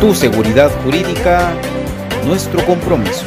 Tu seguridad jurídica, nuestro compromiso.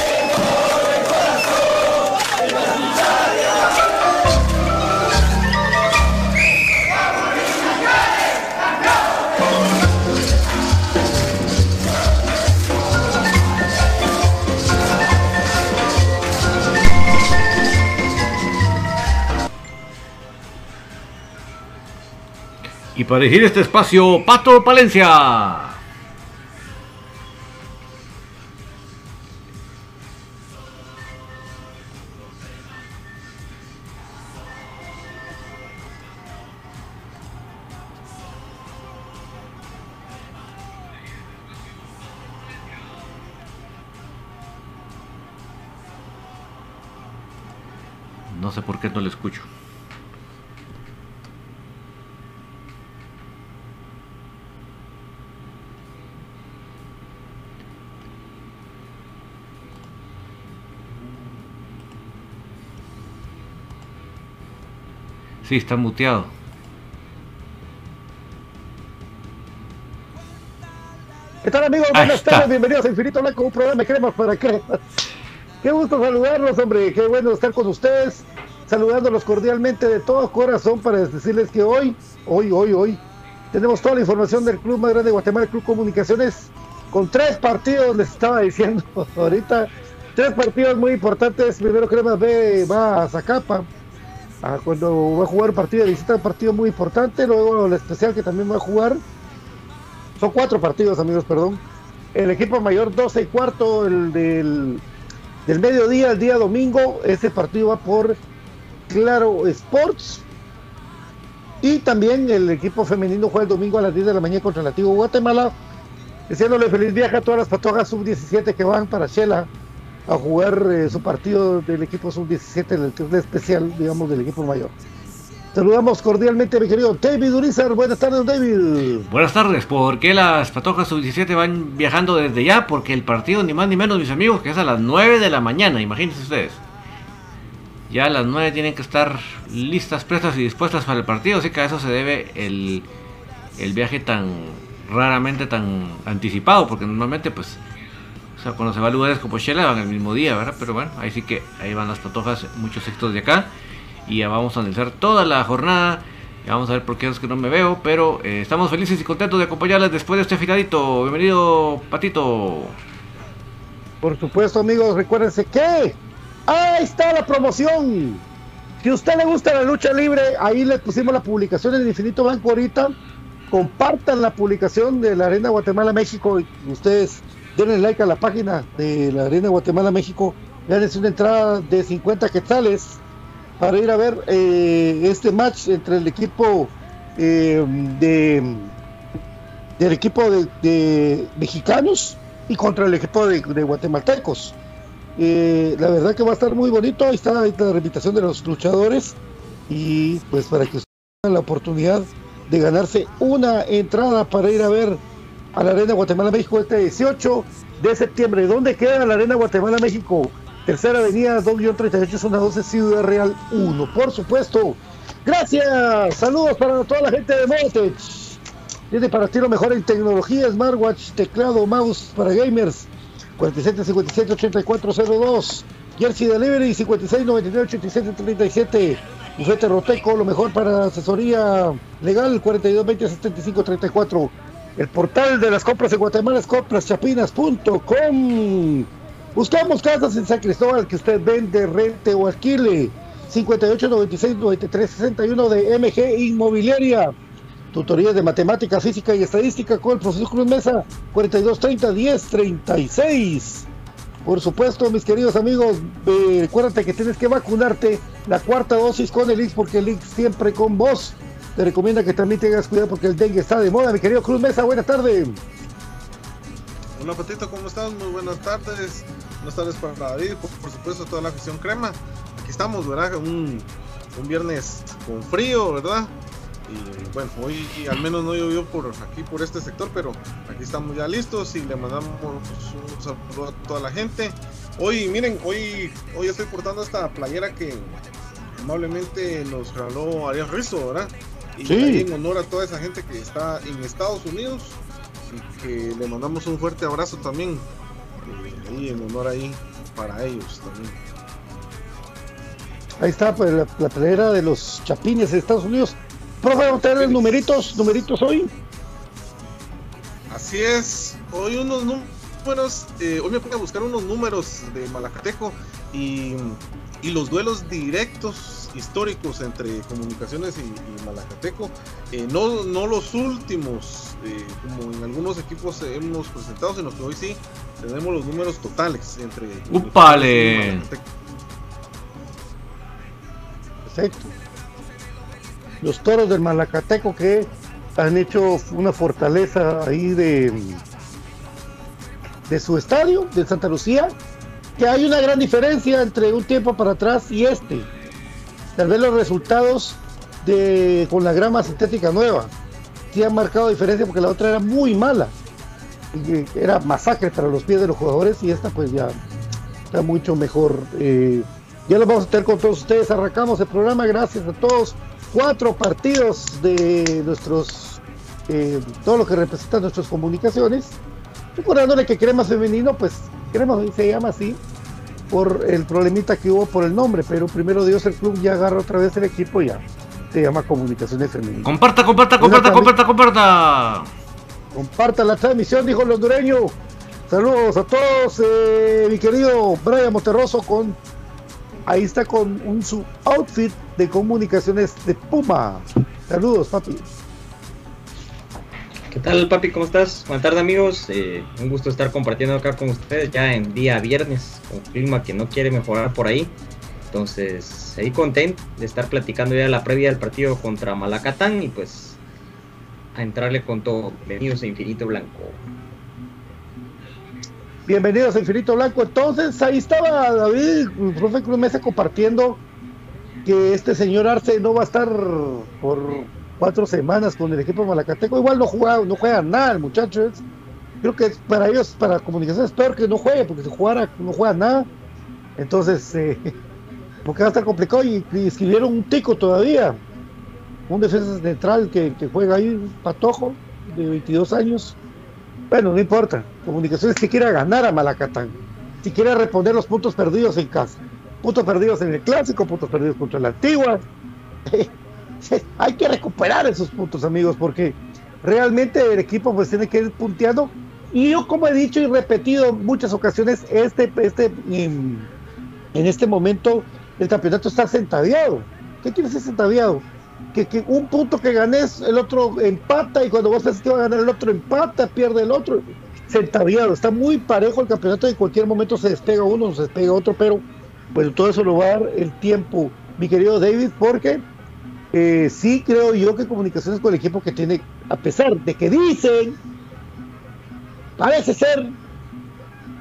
Y para dirigir este espacio, Pato Palencia. No sé por qué no le escucho. Sí, está muteado. ¿Qué tal amigos? Ahí Buenas está. tardes, bienvenidos a Infinito Blanco, un programa de cremas para cremas. Qué gusto saludarlos, hombre, qué bueno estar con ustedes, saludándolos cordialmente de todo corazón para decirles que hoy, hoy, hoy, hoy, tenemos toda la información del club más grande de Guatemala, el Club Comunicaciones, con tres partidos, les estaba diciendo ahorita, tres partidos muy importantes. Primero Cremas B va a Zacapa, cuando va a jugar un partido de visita, un partido muy importante, luego el especial que también va a jugar son cuatro partidos, amigos, perdón. El equipo mayor 12 y cuarto, el del, del mediodía, el día domingo. Este partido va por Claro Sports. Y también el equipo femenino juega el domingo a las 10 de la mañana contra el Antiguo Guatemala. Deseándole feliz viaje a todas las patojas sub-17 que van para Shela a jugar eh, su partido del equipo sub-17 en el club especial, digamos, del equipo mayor. Saludamos cordialmente a mi querido David Urizar. Buenas tardes, David. Buenas tardes, ¿por qué las patojas sub-17 van viajando desde ya? Porque el partido, ni más ni menos, mis amigos, que es a las 9 de la mañana, imagínense ustedes. Ya a las 9 tienen que estar listas, prestas y dispuestas para el partido, así que a eso se debe el, el viaje tan raramente tan anticipado, porque normalmente pues, o sea, cuando se va a lugares como Shela van el mismo día, ¿verdad? Pero bueno, ahí sí que ahí van las patojas, muchos textos de acá, y ya vamos a analizar toda la jornada. Ya vamos a ver por qué es que no me veo, pero eh, estamos felices y contentos de acompañarles después de este finalito. Bienvenido, Patito. Por supuesto, amigos, recuérdense que ahí está la promoción. Si a usted le gusta la lucha libre, ahí le pusimos la publicación en Infinito Blanco ahorita. Compartan la publicación de la Arena Guatemala México. y Ustedes denle like a la página de la Arena Guatemala México. Gánense una entrada de 50 quetzales para ir a ver eh, este match entre el equipo eh, de del equipo de, mexicanos y contra el equipo de, guatemaltecos. Eh, la verdad que va a estar muy bonito. Ahí está, ahí la invitación de los luchadores. Y pues para que tengan la oportunidad de ganarse una entrada para ir a ver a la Arena Guatemala México este 18 de septiembre. ¿Dónde queda la Arena Guatemala México? Tercera Avenida 2-38, zona 12, Ciudad Real 1. Por supuesto. Gracias. Saludos para toda la gente de Motech. Tiene para ti lo mejor en tecnología, smartwatch, teclado, mouse para gamers. 47 57 8402. Jersey Delivery 56 99 87 37. Bufete Roteco, lo mejor para asesoría legal 42 20 75 34. El portal de las compras en Guatemala es compraschapinas.com. Buscamos casas en San Cristóbal que usted vende, rente o alquile. 58 96 93 61 de MG Inmobiliaria. Tutorías de matemática, física y estadística con el profesor Cruz Mesa 42 30 10 36. Por supuesto, mis queridos amigos, eh, recuérdate que tienes que vacunarte la cuarta dosis con el Ix porque el Ix siempre con vos. Te recomienda que también tengas cuidado porque el dengue está de moda. Mi querido Cruz Mesa, buenas tardes. Hola Patito, ¿cómo estás? Muy buenas tardes. Buenas tardes para David, por, por supuesto toda la afición crema. Aquí estamos, ¿verdad? Un, un viernes con frío, ¿verdad? Y bueno, hoy al menos no llovió por aquí, por este sector, pero aquí estamos ya listos y le mandamos un saludo a toda la gente. Hoy, miren, hoy, hoy estoy portando esta playera que amablemente nos regaló Ariel Rizzo, ¿verdad? Y Sí. en honor a toda esa gente que está en Estados Unidos y que le mandamos un fuerte abrazo también. eh, ahí en honor ahí para ellos también. Ahí está pues, la, la playera de los chapines de Estados Unidos. Profe, vamos a tener numeritos, numeritos hoy. Así es, hoy unos, números, eh, hoy me puse a buscar unos números de Malacateco y, y los duelos directos históricos entre comunicaciones y, y Malacateco, eh, no, no los últimos, eh, como en algunos equipos hemos presentado, sino que hoy sí tenemos los números totales entre ¡Upale! y Malacateco. Perfecto. Los toros del Malacateco que han hecho una fortaleza ahí de, de su estadio, de Santa Lucía, que hay una gran diferencia entre un tiempo para atrás y este. Tal vez los resultados de, con la grama sintética nueva sí han marcado diferencia porque la otra era muy mala. Eh, era masacre para los pies de los jugadores y esta pues ya está mucho mejor. eh, ya lo vamos a tener con todos ustedes. Arrancamos el programa. Gracias a todos. Cuatro partidos de nuestros, eh, todo lo que representa nuestras comunicaciones. Recordándole que Crema Femenino, pues Crema se llama así por el problemita que hubo por el nombre, pero primero Dios el club ya agarra otra vez el equipo y ya se llama Comunicaciones Femeninas. Comparta, comparta, comparta, comparta, comparta. Comparta la transmisión, dijo el hondureño. Saludos a todos, eh, mi querido Brian Monterroso con ahí está con un su outfit de comunicaciones de Puma. Saludos, papi. ¿Qué tal, papi? ¿Cómo estás? Buenas tardes, amigos. Eh, un gusto estar compartiendo acá con ustedes ya en día viernes, con clima que no quiere mejorar por ahí. Entonces, ahí contento de estar platicando ya la previa del partido contra Malacatán y pues a entrarle con todo. Bienvenidos a Infinito Blanco. Bienvenidos a Infinito Blanco. Entonces, ahí estaba David, el profe Cruz Mesa compartiendo que este señor Arce no va a estar por cuatro semanas con el equipo malacateco. Igual no juega, no juega nada el muchacho. creo que para ellos, para comunicación es peor que no juegue, porque si jugara no juega nada. Entonces, eh, porque va a estar complicado y, escribieron un tico todavía. Un defensa central que, juega ahí, patojo, de 22 años. Bueno, no importa. Comunicaciones que quiera ganar a Malacatán. Si quiere responder los puntos perdidos en casa. Puntos perdidos en el clásico, puntos perdidos contra la antigua. Hay que recuperar esos puntos, amigos, porque realmente el equipo pues tiene que ir punteando. Y yo, como he dicho y repetido en muchas ocasiones, este, este, en, en este momento el campeonato está sentadeado. ¿Qué quiere decir sentadeado? Que, que un punto que ganes, el otro empata, y cuando vos pensás que va a ganar el otro empata, pierde el otro. Sentadeado, está muy parejo el campeonato, en cualquier momento se despega uno, se despega otro, pero pues todo eso lo va a dar el tiempo, mi querido David, porque eh, sí creo yo que comunicaciones con el equipo que tiene, a pesar de que dicen, parece ser,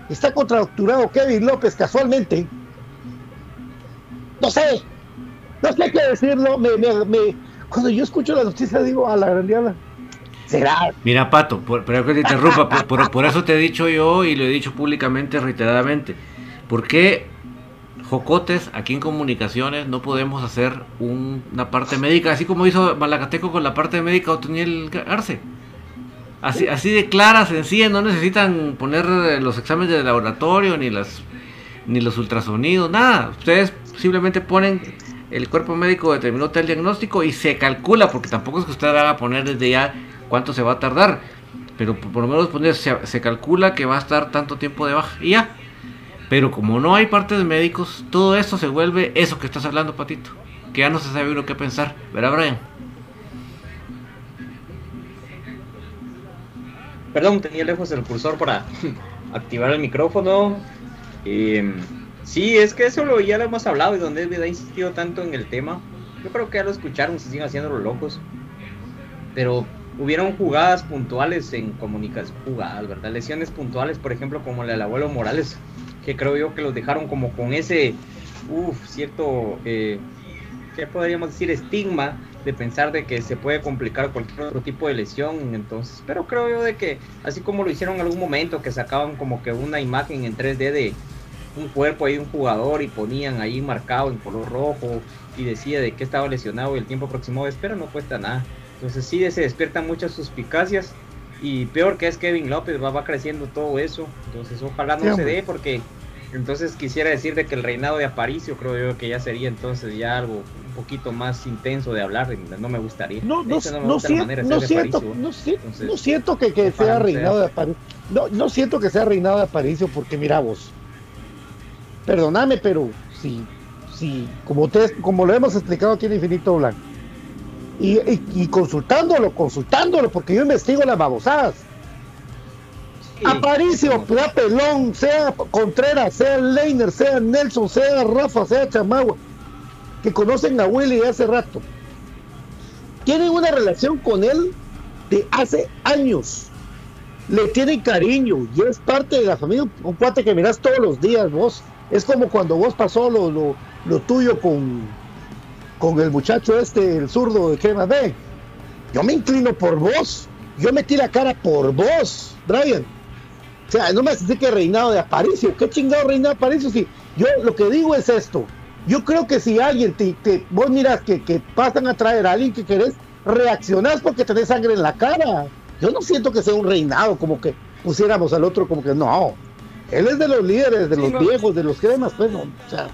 está contracturado Kevin López casualmente. No sé, no sé qué decirlo. Me, me- cuando yo escucho la noticia digo a la grandiana, será. Mira, Pato, pero que te interrumpa, por, por- por eso te he dicho yo y lo he dicho públicamente, reiteradamente. ¿Por qué Jocotes aquí en comunicaciones no podemos hacer un- una parte médica, así como hizo Malacateco con la parte médica Otoniel Arce? Así, así de clara, sencilla, no necesitan poner eh, los exámenes de laboratorio ni las ni los ultrasonidos, nada. Ustedes simplemente ponen el cuerpo médico determinó tal diagnóstico y se calcula, porque tampoco es que usted haga poner desde ya cuánto se va a tardar, pero por, por lo menos poner, se, se calcula que va a estar tanto tiempo de baja y ya. Pero como no hay partes médicos, todo esto se vuelve eso que estás hablando, Patito. Que ya no se sabe uno qué pensar. ¿Verdad, Brian? Perdón, tenía lejos el cursor para activar el micrófono. Eh, sí, es que eso lo, ya lo hemos hablado y donde David ha insistido tanto en el tema. Yo creo que ya lo escucharon, se siguen haciendo los locos. Pero hubieron jugadas puntuales en comunicación, jugadas, ¿verdad? Lesiones puntuales, por ejemplo, como la del abuelo Morales, que creo yo que los dejaron como con ese, uff, cierto, eh, ¿qué podríamos decir? Estigma de pensar de que se puede complicar cualquier otro tipo de lesión, entonces, pero creo yo de que, así como lo hicieron en algún momento, que sacaban como que una imagen en 3D de un cuerpo ahí de un jugador y ponían ahí marcado en color rojo y decía de que estaba lesionado y el tiempo aproximado espera no cuesta nada. Entonces sí se despiertan muchas suspicacias y peor que es Kevin López, va, va creciendo todo eso. Entonces ojalá no Sí, se dé porque entonces quisiera decir de que el reinado de Aparicio creo yo que ya sería entonces ya algo un poquito más intenso de hablar, no me gustaría. No, no, no, no siento, no, siento que, que sea reinado sea. de Aparicio. No, no siento que sea reinado de Aparicio porque mira vos, perdóname, pero si, si como ustedes, como lo hemos explicado aquí en Infinito Blanco, y, y- y consultándolo, consultándolo, porque yo investigo las babosadas. sí, Aparicio, sea Pelón, sea Contreras, sea Leiner, sea Nelson, sea Rafa, sea Chamagua, que conocen a Willy de hace rato, tienen una relación con él de hace años. Le tienen cariño y es parte de la familia, un cuate que mirás todos los días vos. Es como cuando vos pasó lo, lo, lo tuyo con, con el muchacho este, el zurdo de Crema B. Yo me inclino por vos. Yo metí la cara por vos, Brian. O sea, no me decir que reinado de Aparicio. ¿Qué chingado reinado de Aparicio? Si yo lo que digo es esto. Yo creo que si alguien te, te- vos miras que, que pasan a traer a alguien que querés, reaccionás porque tenés sangre en la cara. Yo no siento que sea un reinado, como que pusiéramos al otro como que no. Él es de los líderes, de Sí, los no. viejos, de los cremas, pues no. O sea,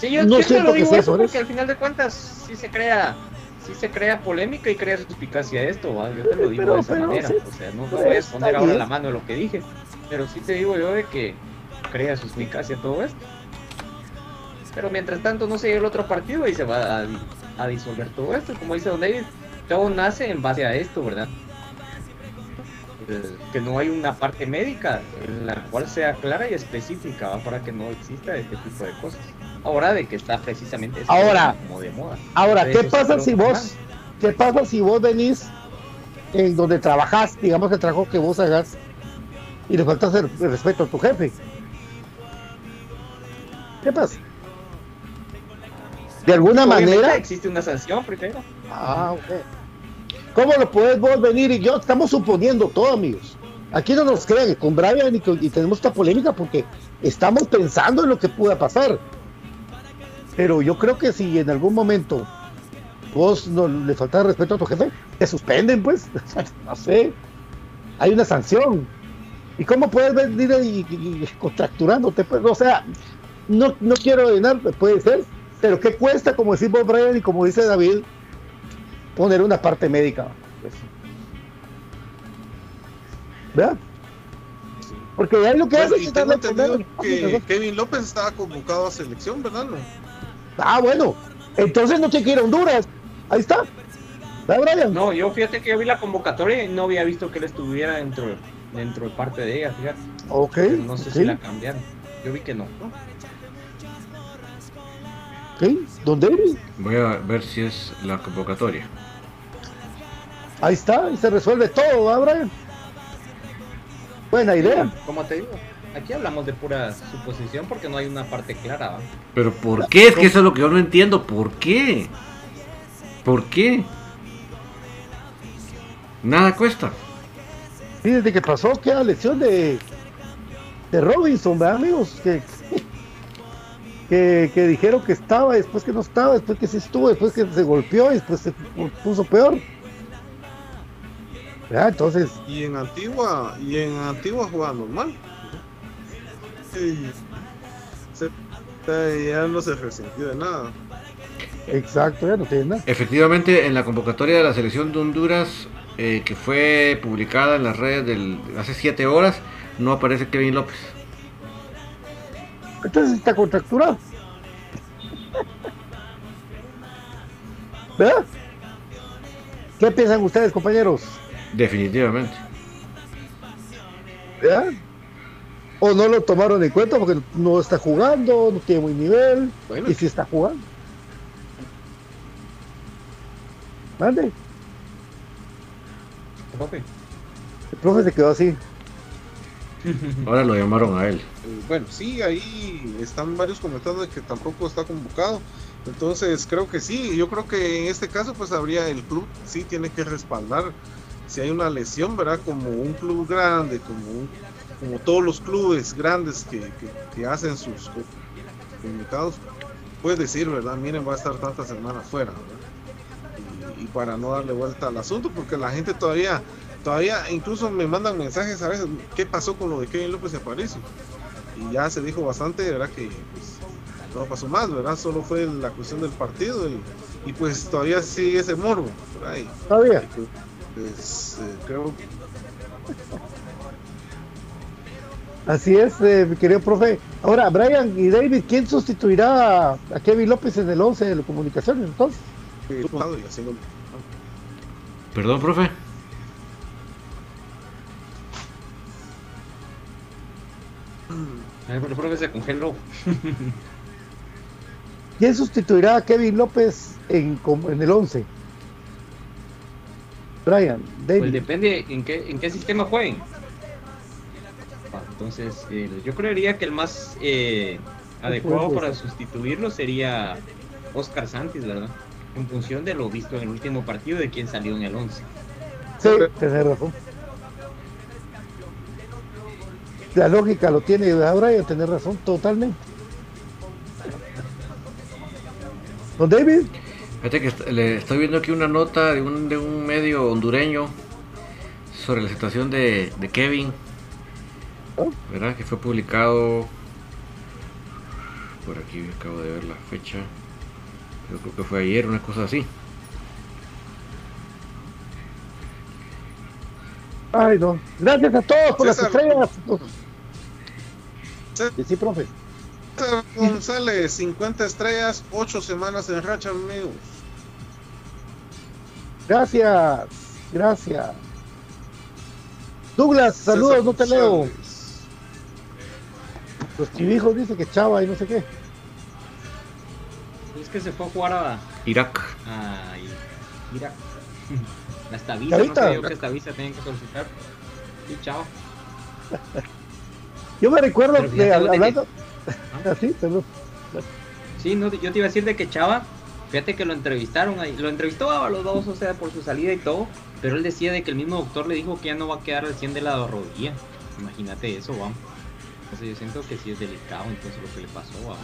Sí, yo no siento lo que digo sea eso porque al final de cuentas sí se crea sí se crea polémica y crea suspicacia esto, ¿va? yo te lo digo Pero- de esa pero manera, sí, o sea, no, no pues, voy a poner ahora bien. la mano en lo que dije, pero sí te digo yo de que crea suspicacia todo esto. Pero mientras tanto no se llega el otro partido y se va a, a disolver todo esto, como dice Don David, todo nace en base a esto, ¿verdad? Eh, Que no hay una parte médica en la cual sea clara y específica ¿va? para que no exista este tipo de cosas. Ahora de que está precisamente Ahora, como de moda. Ahora, ¿qué pasa si vos, qué pasa si vos venís en donde trabajás, digamos el trabajo que vos hagas, y le faltas el, el respeto a tu jefe? ¿Qué pasa? De alguna Obviamente manera, existe una sanción primero. ah, ok. ¿cómo lo podés vos venir? Y yo estamos suponiendo todo, amigos. Aquí no nos crean, con Brian y, con- y tenemos esta polémica porque estamos pensando en lo que pueda pasar. Pero yo creo que si en algún momento vos no le falta respeto a tu jefe, te suspenden, pues. no sé. Hay una sanción. ¿Y cómo puedes venir y, y- y contracturándote? Pues, o sea, no, no quiero llenar, puede ser, pero ¿qué cuesta, como decimos Brian y como dice David, poner una parte médica? Pues, ¿Verdad? Porque ahí lo que Bueno, hace es poner- que Kevin López estaba convocado a selección, ¿verdad? Ah, bueno, entonces no tiene que ir a Honduras. Ahí está. ¿Verdad, Brian? No, yo fíjate que yo vi la convocatoria y no había visto que él estuviera dentro, dentro de parte de ella, fíjate. Ok. Pero no sé si la cambiaron. Yo vi que no. ok. Don David, Voy a ver si es la convocatoria. Ahí está, y se resuelve todo, ¿verdad, Brian? Buena idea. Como te digo, aquí hablamos de pura suposición porque no hay una parte clara. ¿va? Pero ¿por qué? Es que eso es lo que yo no entiendo. ¿Por qué? ¿Por qué? Nada cuesta. Sí, desde que pasó queda lección de, de Robinson, ¿verdad, amigos? Que, que, que dijeron que estaba, después que no estaba, después que sí estuvo, después que se golpeó y después se puso peor. ¿Verdad? Entonces, Y en Antigua, y en Antigua jugaba normal. Y se- se- ya no se resintió de nada. exacto, ya no tiene nada. Efectivamente, en la convocatoria de la selección de Honduras, eh, que fue publicada en las redes del, hace 7 horas, no aparece Kevin López. Entonces está contracturado. ¿Verdad? ¿Qué piensan ustedes, compañeros? Definitivamente. ¿Verdad? O no lo tomaron en cuenta porque no está jugando, no tiene buen nivel, Bueno. y si está jugando. Mande, Profe. el profe se quedó así. Ahora lo llamaron a él. Eh, Bueno, sí, ahí están varios comentando de que tampoco está convocado. Entonces creo que sí, yo creo que en este caso pues habría el club, sí tiene que respaldar si hay una lesión, ¿verdad? Como un club grande, como un- como todos los clubes grandes que, que- que hacen sus co- comunicados, puedes decir, ¿verdad? Miren, va a estar tantas semanas fuera, ¿verdad? Y, y para no darle vuelta al asunto, porque la gente todavía, todavía incluso me mandan mensajes a veces, ¿qué pasó con lo de Kevin López y Aparicio? y ya se dijo bastante, ¿verdad? Que pues, no pasó más, ¿verdad? Solo fue la cuestión del partido y, y pues todavía sigue ese morbo ahí. Todavía. Y pues, eh, creo Así es, eh, mi querido profe. Ahora, Brian y David, ¿quién sustituirá a, a Kevin López en el 11 de comunicaciones entonces? Perdón, profe. El profe se congeló. ¿Quién sustituirá a Kevin López en, com- en el 11? Brian, David. Pues depende en qué, en qué sistema jueguen. Ah, Entonces, eh, yo creería que el más eh, adecuado para sustituirlo sería Oscar Santis, ¿verdad? En función de lo visto en el último partido de quien salió en el 11. Sí, tenés razón. La lógica lo tiene ¿verdad, Brian, tenés razón, totalmente. Don David, Fíjate que le estoy viendo aquí una nota de un, de un medio hondureño sobre la situación de, de Kevin. ¿Verdad? Que fue publicado por aquí, acabo de ver la fecha. Yo creo que fue ayer, una cosa así. ay no, gracias a todos por las estrellas. Sí, profe. González, 50 estrellas, 8 semanas en racha, amigos. Gracias, gracias. Douglas, saludos, César no te leo. Los chivijos dicen que chava y no sé qué. Es que se fue a jugar a, Irak. a Irak. Hasta visa, no yo que esta visa tenían que solicitar. Sí, chao. Yo me recuerdo de, hablando. ¿Ah? Así, perdón. Sí, no, yo te iba a decir de que Chava, fíjate que lo entrevistaron ahí, lo entrevistó a los dos, o sea, por su salida y todo, pero él decía de que el mismo doctor le dijo que ya no va a quedar al 100 de la rodilla. Imagínate eso, vamos. Entonces yo siento que sí es delicado entonces lo que le pasó, vamos.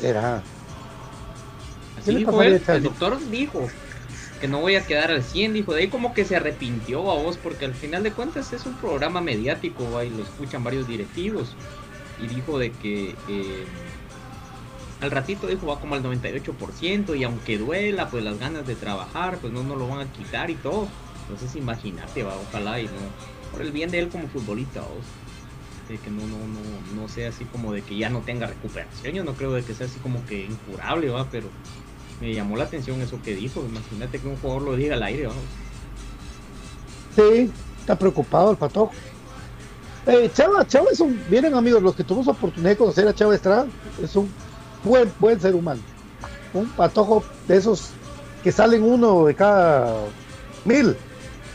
Será. ¿Qué Así le dijo él, a el doctor dijo que no voy a quedar al 100, dijo, de ahí como que se arrepintió a vos, porque al final de cuentas es un programa mediático, y lo escuchan varios directivos, y dijo de que eh, al ratito dijo va como al 98%, y aunque duela, pues las ganas de trabajar, pues no nos lo van a quitar y todo, entonces imagínate, va, ojalá y no, por el bien de él como futbolista, vos. De que no, no, no, no sea así como de que ya no tenga recuperación, yo no creo de que sea así como que incurable, va, pero me llamó la atención eso que dijo. Imagínate que un jugador lo diga al aire, vamos. Sí, está preocupado el patojo. Eh, Chava, Chava es un, miren amigos, los que tuvimos oportunidad de conocer a Chava Estrada, es un buen, buen ser humano. Un patojo de esos que salen uno de cada mil.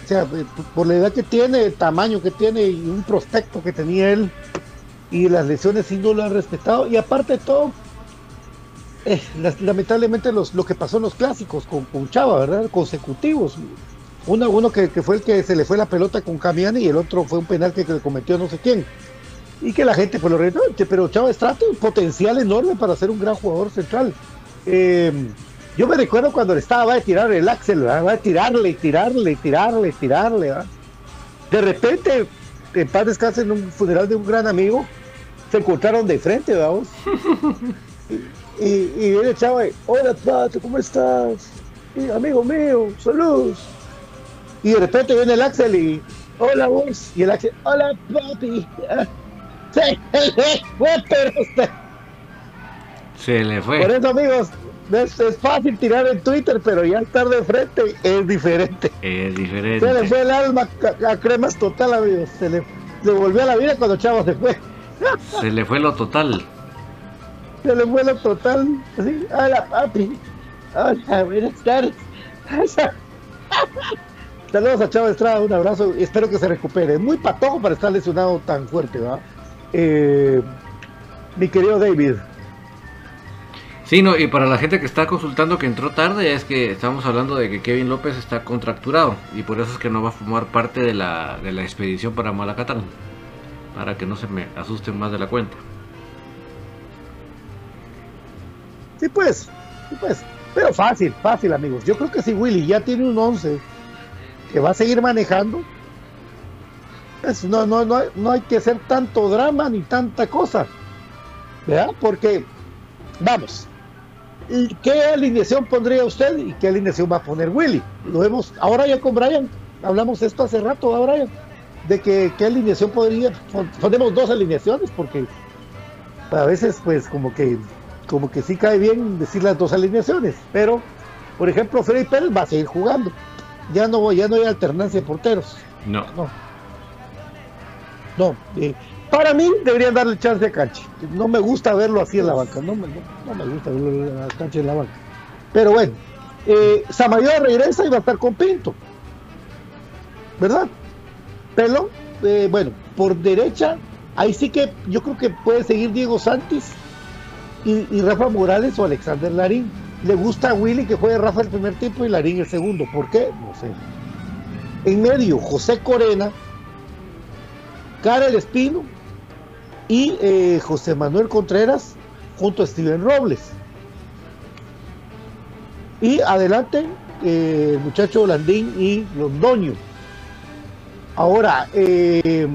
O sea, eh, por la edad que tiene, el tamaño que tiene y un prospecto que tenía él y las lesiones sí no lo han respetado. Y aparte de todo, eh, lamentablemente los, lo que pasó en los clásicos con, con Chava, ¿verdad? Consecutivos. Uno, uno que, que fue el que se le fue la pelota con Camiani y el otro fue un penal que, le cometió no sé quién. Y que la gente pues lo reía, "No, che, pero Chava un potencial enorme para ser un gran jugador central. Eh, yo me recuerdo cuando le estaba va a tirar el Axel, ¿verdad? va a tirarle y tirarle y tirarle y tirarle. ¿verdad? De repente, en paz descanse en un funeral de un gran amigo, se encontraron de frente, vamos. Y, y viene el chavo y, hola Pato, ¿cómo estás? Y, amigo mío, saludos. Y de repente viene el Axel y, hola vos. Y el Axel, hola papi. Se le fue, pero usted. Se le Por fue. eso, amigos, es, es fácil tirar en Twitter, pero ya estar de frente es diferente. Es Se le diferente. fue el alma a, a cremas total, amigos. Se le, se volvió a la vida cuando Chavo se fue. Se le fue lo total. Se le fue lo total. Así, hola papi. Hola, buenas tardes. Saludos a Chavo Estrada, un abrazo y espero que se recupere. Muy patojo para estar lesionado tan fuerte, ¿verdad? Eh, mi querido David. Sí, no, y para la gente que está consultando que entró tarde, es que estamos hablando de que Kevin López está contracturado y por eso es que no va a formar parte de la, de la expedición para Malacatán. Para que no se me asusten más de la cuenta. Sí, pues, sí, pues. Pero fácil, fácil, amigos. Yo creo que si Willy ya tiene un 11 que va a seguir manejando, pues no, no, no, no hay que hacer tanto drama ni tanta cosa. ¿Verdad? Porque Vamos. ¿Y qué alineación pondría usted y qué alineación va a poner Willy? Lo vemos ahora ya con Brian. Hablamos esto hace rato, ¿verdad, Brian? De que qué alineación podría. pon- Ponemos dos alineaciones porque a veces, pues, como que como que sí cae bien decir las dos alineaciones. Pero, por ejemplo, Freddy Pérez va a seguir jugando. Ya no, ya no hay alternancia de porteros. No. No. No. eh, para mí deberían darle chance a Canchi. No me gusta verlo así en la banca. No me, gusta verlo a Canchi en la banca. Pero bueno, eh, regresa y va a estar con Pinto. ¿Verdad? Pelo, eh, bueno, por derecha, ahí sí que yo creo que puede seguir Diego Santis y, y Rafa Morales o Alexander Larín. Le gusta a Willy que juegue Rafa el primer tiempo y Larín el segundo. ¿Por qué? No sé. En medio, José Corena, Karel Espino y eh, José Manuel Contreras junto a Steven Robles. Y adelante, eh, muchacho Landín y Londoño. Ahora, eh,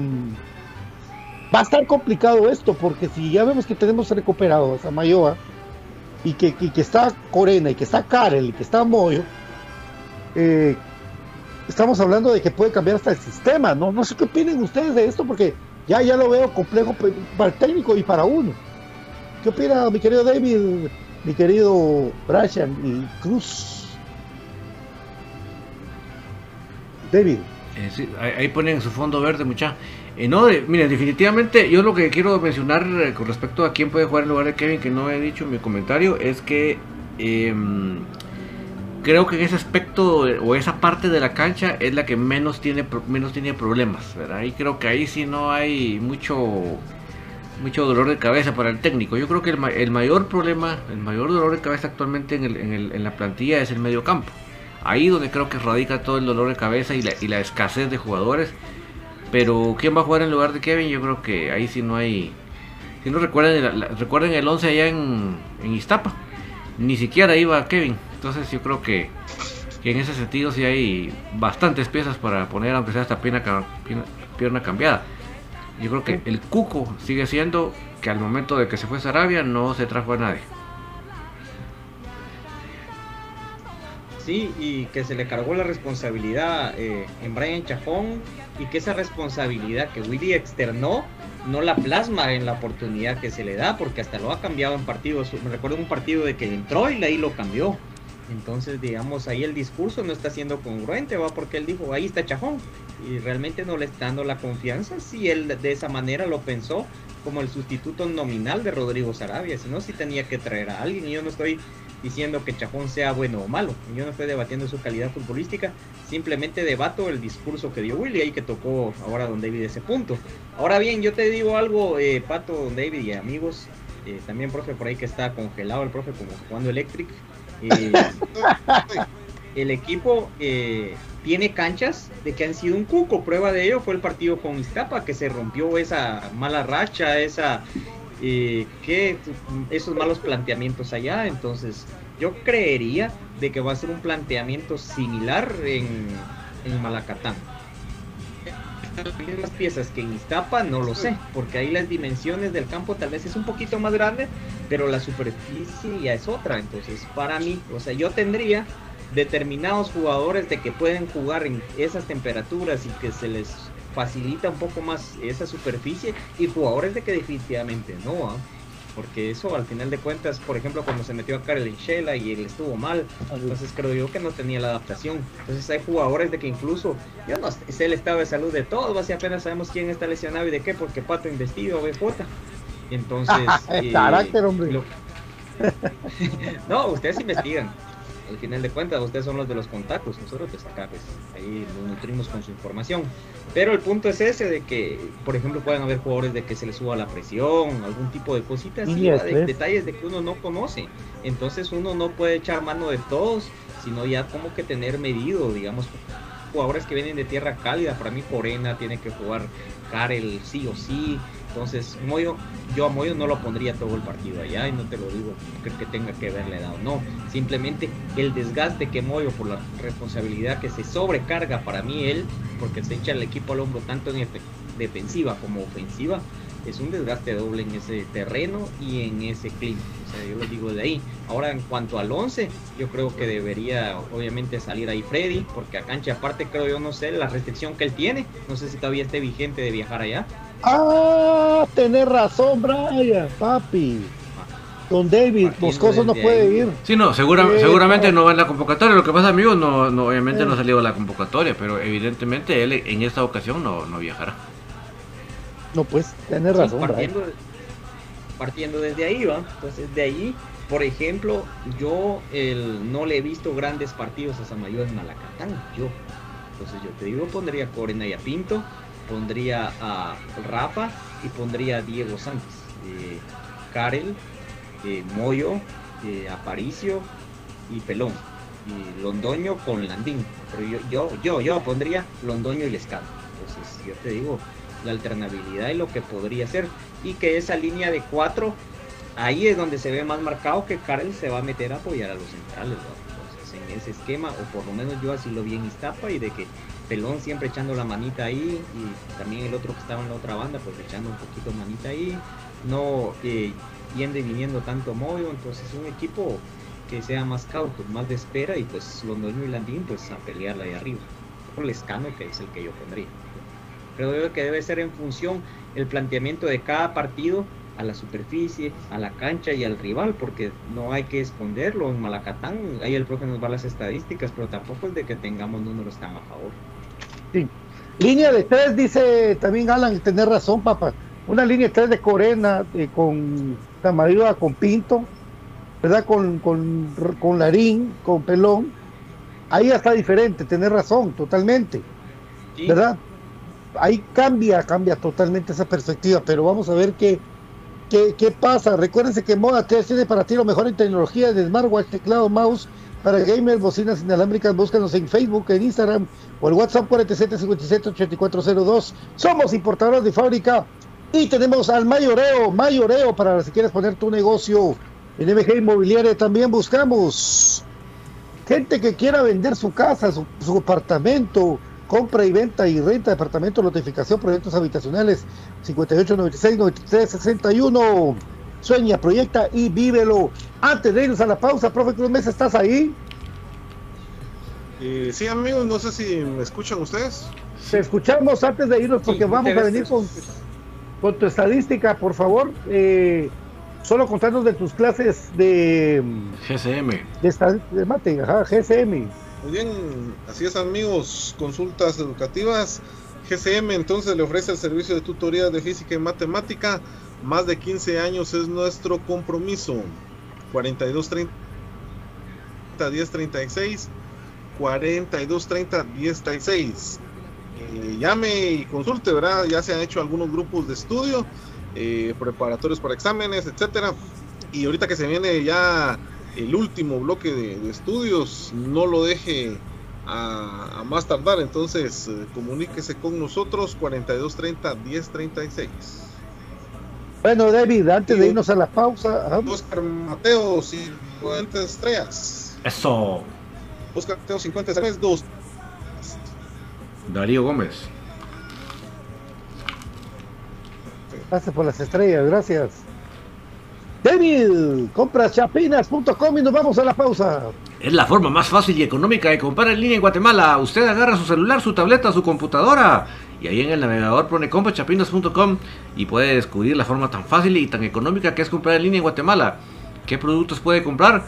va a estar complicado esto, porque si ya vemos que tenemos recuperado a Samayoa y que, y que está Corena y que está Karel y que está Moyo, eh, estamos hablando de que puede cambiar hasta el sistema, ¿no? No sé qué opinen ustedes de esto, porque ya, ya lo veo complejo para el técnico y para uno. ¿Qué opina mi querido David, mi querido Brian y Cruz? David. Eh, ahí, ponen su fondo verde, mucha. Eh, no, de- miren, definitivamente yo lo que quiero mencionar eh, con respecto a quién puede jugar en lugar de Kevin, que no he dicho en mi comentario, es que em, creo que ese aspecto o esa parte de la cancha es la que menos tiene menos tiene problemas, ¿verdad? Y creo que ahí sí no hay mucho mucho dolor de cabeza para el técnico. Yo creo que el, ma- el mayor problema, el mayor dolor de cabeza actualmente en, el- en el- en la plantilla es el medio campo. Ahí donde creo que radica todo el dolor de cabeza y la, y la escasez de jugadores. Pero ¿quién va a jugar en lugar de Kevin? Yo creo que ahí sí no hay... Si no recuerden, la- recuerden el 11 allá en, en Iztapa. Ni siquiera iba Kevin. Entonces yo creo que, que en ese sentido sí hay bastantes piezas para poner, aunque sea esta pierna, pierna, pierna cambiada. Yo creo que el cuco sigue siendo que al momento de que se fue a Sarabia no se trajo a nadie. Sí, y que se le cargó la responsabilidad eh, en Brian Chafón y que esa responsabilidad que Willy externó no la plasma en la oportunidad que se le da porque hasta lo ha cambiado en partidos. Me recuerdo un partido de que entró y ahí lo cambió. Entonces, digamos, ahí el discurso no está siendo congruente, va porque él dijo, ahí está Chafón. Y realmente no le está dando la confianza si él de esa manera lo pensó como el sustituto nominal de Rodrigo Sarabia. Si no, sí tenía que traer a alguien. Y yo no estoy diciendo que Chafón sea bueno o malo. Yo no estoy debatiendo su calidad futbolística, simplemente debato el discurso que dio Willy ahí que tocó ahora Don David ese punto. Ahora bien, yo te digo algo, eh, Pato, Don David y amigos, eh, también profe por ahí que está congelado el profe como jugando Electric. Eh, el equipo eh, tiene canchas de que han sido un cuco. Prueba de ello fue el partido con Iztapa, que se rompió esa mala racha, esa eh, que esos malos planteamientos allá. Entonces, yo creería de que va a ser un planteamiento similar en, en Malacatán. Las mismas piezas que en Iztapa, no lo sé, porque ahí las dimensiones del campo tal vez es un poquito más grande, pero la superficie ya es otra. Entonces, para mí, o sea, yo tendría determinados jugadores de que pueden jugar en esas temperaturas y que se les facilita un poco más esa superficie y jugadores de que definitivamente no, ¿ah? Porque eso al final de cuentas, por ejemplo, cuando se metió a Karel en Shela y él estuvo mal, entonces creo yo que no tenía la adaptación. Entonces hay jugadores de que incluso, yo no sé el estado de salud de todos, así apenas sabemos quién está lesionado y de qué, porque Pato investido, BJ. Entonces, El eh, carácter, hombre. lo- no, ustedes investigan. Al final de cuentas, ustedes son los de los contactos, nosotros pues acá pues, ahí nos nutrimos con su información. Pero el punto es ese de que, por ejemplo, pueden haber jugadores de que se les suba la presión, algún tipo de cositas, detalles de que uno no conoce. Entonces uno no puede echar mano de todos, sino ya como que tener medido, digamos, jugadores que vienen de tierra cálida. Para mí, Corena tiene que jugar Karel sí o sí. Entonces, Moyo, yo a Moyo no lo pondría todo el partido allá y no te lo digo que, que tenga que haberle dado, no. Simplemente el desgaste que Moyo por la responsabilidad que se sobrecarga para mí él, porque se echa el equipo al hombro tanto en efe- defensiva como ofensiva, es un desgaste doble en ese terreno y en ese clima. O sea, yo lo digo de ahí. Ahora, en cuanto al 11, yo creo que debería, obviamente, salir ahí Freddy, porque a cancha aparte, creo yo, no sé, la restricción que él tiene. No sé si todavía esté vigente de viajar allá. Ah, tenés razón, Brian, papi. Don David, Moscoso no puede ir. Sí, no, segura- Eh, seguramente no. va en la convocatoria. Lo que pasa, amigos, no, no, obviamente Eh. no ha salido la convocatoria, pero evidentemente él en esta ocasión no, no viajará. No, pues, tenés Sí, razón, Brian. partiendo, partiendo desde ahí, ¿va? Entonces, de ahí, por ejemplo, yo el, no le he visto grandes partidos a Samayoa en Malacatán, yo. Entonces, yo te digo, pondría a Corena y a Pinto, pondría a Rafa y pondría a Diego Sánchez, eh, Karel, eh, Moyo, eh, Aparicio y Pelón. Y Londoño con Landín. Pero yo, yo, yo, yo pondría Londoño y Lescano. Entonces, yo te digo, la alternabilidad y lo que podría ser. Y que esa línea de cuatro, ahí es donde se ve más marcado que Karel se va a meter a apoyar a los centrales. Ese esquema, o por lo menos yo así lo vi en Iztapa, y de que Pelón siempre echando la manita ahí, y también el otro que estaba en la otra banda, pues echando un poquito manita ahí, no eh, y viniendo tanto modo, entonces un equipo que sea más cauto, más de espera, y pues Londoño y Landín, pues a pelearla ahí arriba. Por Lescano, que es el que yo pondría. Creo que debe ser en función el planteamiento de cada partido a la superficie, a la cancha y al rival, porque no hay que esconderlo. En Malacatán, ahí el profe nos va las estadísticas, pero tampoco es de que tengamos números tan a favor. Sí. Línea de tres, dice también Alan, tener razón, papá. Una línea de tres de Corena, eh, con Tamariva, con Pinto, ¿verdad? Con, con, con Larín, con Pelón. Ahí ya está diferente, tener razón, totalmente. Sí. ¿Verdad? Ahí cambia, cambia totalmente esa perspectiva, pero vamos a ver qué, qué, pasa. Recuérdense que Moda 3 tiene para ti lo mejor en tecnología de smartwatch, teclado, mouse, para gamers, bocinas inalámbricas. Búscanos en Facebook, en Instagram o el WhatsApp 4757-8402. Somos importadores de fábrica y tenemos al mayoreo, mayoreo para si quieres poner tu negocio en MG Inmobiliaria. También buscamos gente que quiera vender su casa, su, su apartamento, compra y venta y renta de notificación, proyectos habitacionales 58 96 93 61. Sueña, proyecta y vívelo. Antes de irnos a la pausa, profe Cruz Mesa, ¿estás ahí? Eh, sí, amigos, no sé si me escuchan ustedes. Te escuchamos antes de irnos porque Sí, vamos a venir con, con tu estadística, por favor. Eh, solo contarnos de tus clases de, GCM. de, esta- de mate, ajá, GSM. Muy bien, así es amigos, consultas educativas. GCM entonces le ofrece el servicio de tutoría de física y matemática. Más de 15 años es nuestro compromiso. 4230 1036 4230 1036. Eh, llame y consulte, ¿verdad? Ya se han hecho algunos grupos de estudio, eh, preparatorios para exámenes, etcétera. Y ahorita que se viene ya el último bloque de, de estudios, no lo deje a, a más tardar. Entonces, eh, comuníquese con nosotros 4230 1036. Bueno, David, antes de irnos a la pausa, ajá, Oscar Mateo, 50 estrellas. Eso. Oscar Mateo, 50 estrellas, 2. Darío Gómez. gracias por las estrellas, gracias. David, compraschapinas.com y nos vamos a la pausa. Es la forma más fácil y económica de comprar en línea en Guatemala. Usted agarra su celular, su tableta, su computadora y ahí en el navegador pone comprachapinas.com y puede descubrir la forma tan fácil y tan económica que es comprar en línea en Guatemala. ¿Qué productos puede comprar?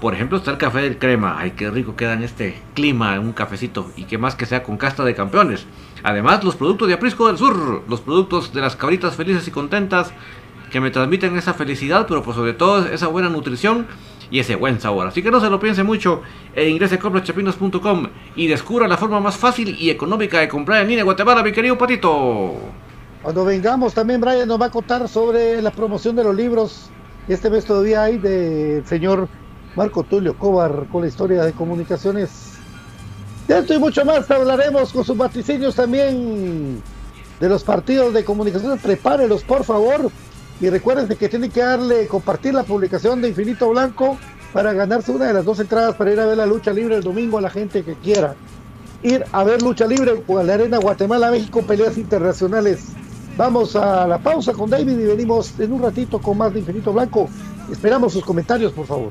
Por ejemplo, está el café del crema. Ay, qué rico queda en este clima, un cafecito. Y que más que sea con casta de campeones. Además, los productos de Aprisco del Sur. Los productos de las cabritas felices y contentas. Que me transmiten esa felicidad, pero por sobre todo esa buena nutrición y ese buen sabor. Así que no se lo piense mucho e ingrese a comprachapinos.com y descubra la forma más fácil y económica de comprar en línea Guatemala, mi querido Patito. Cuando vengamos también Brian nos va a contar sobre la promoción de los libros. Este mes todavía hay del señor Marco Tulio Cobar con la historia de comunicaciones. De esto y mucho más hablaremos con sus vaticinios también de los partidos de comunicaciones. Prepárelos por favor. Y recuerden que tienen que darle, compartir la publicación de Infinito Blanco para ganarse una de las dos entradas para ir a ver la lucha libre el domingo a la gente que quiera. Ir a ver lucha libre a la Arena Guatemala, México, peleas internacionales. Vamos a la pausa con David y venimos en un ratito con más de Infinito Blanco. Esperamos sus comentarios, por favor.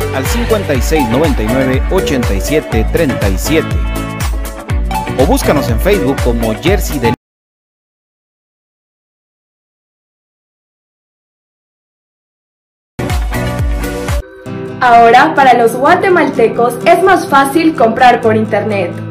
al 5699-8737 o búscanos en Facebook como Jersey Delivery. Ahora, para los guatemaltecos es más fácil comprar por internet.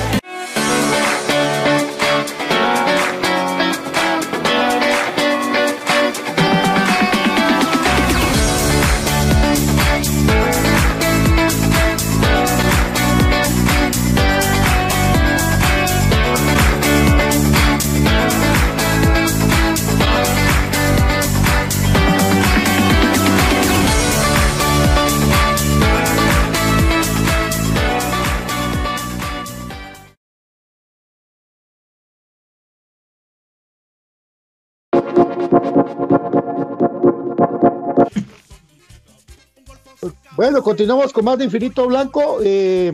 Bueno, continuamos con más de Infinito Blanco. Eh,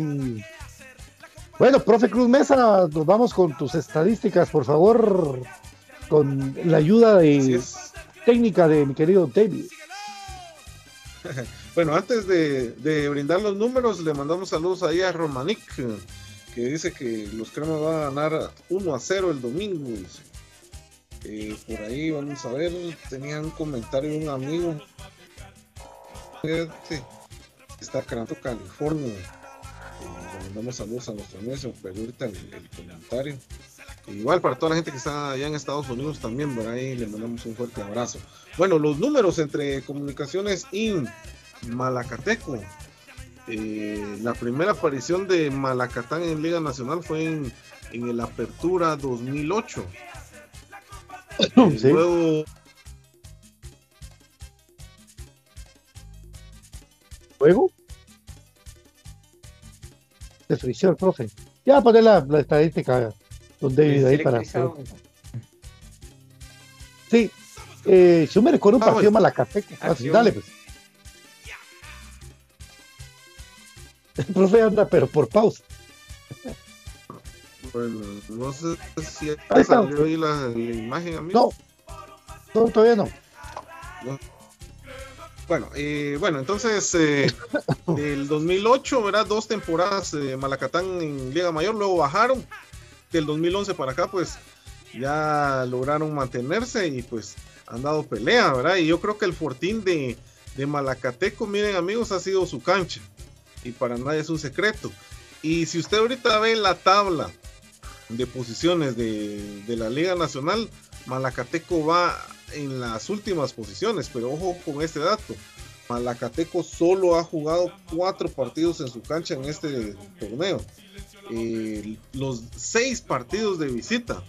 bueno, profe Cruz Mesa, nos vamos con tus estadísticas, por favor, con la ayuda de técnica de mi querido David. Bueno, antes de, de brindar los números, le mandamos saludos ahí a Romanic, que dice que los cremas van a ganar 1 a 0 el domingo. Eh, por ahí vamos a ver, tenía un comentario de un amigo. Está Cranto, California. Eh, le mandamos saludos a nuestro amigo, pero ahorita el, el comentario. Igual para toda la gente que está allá en Estados Unidos también, por ahí le mandamos un fuerte abrazo. Bueno, los números entre Comunicaciones y Malacateco. Eh, la primera aparición de Malacatán en Liga Nacional fue en, en el Apertura 2008. Sí. Luego Luego. Se frició el profe. Ya poner la, la estadística don David ahí para. Sí. Eh, Schumer con un Ah, partido malacateco. Así, Acción. dale, pues. El profe anda, pero por pausa. Bueno, no sé si salió ahí la, la imagen, amigo. No, no, todavía no. Bueno, eh, bueno, entonces eh, del 2008, ¿verdad? Dos temporadas de Malacatán en Liga Mayor, luego bajaron. Del 2011 para acá, pues ya lograron mantenerse y pues han dado pelea, ¿verdad? Y yo creo que el fortín de, de Malacateco, miren amigos, ha sido su cancha. Y para nadie es un secreto. Y si usted ahorita ve la tabla de posiciones de, de la Liga Nacional, Malacateco va en las últimas posiciones, pero ojo con este dato. Malacateco solo ha jugado cuatro partidos en su cancha en este torneo. Eh, los seis partidos de visita,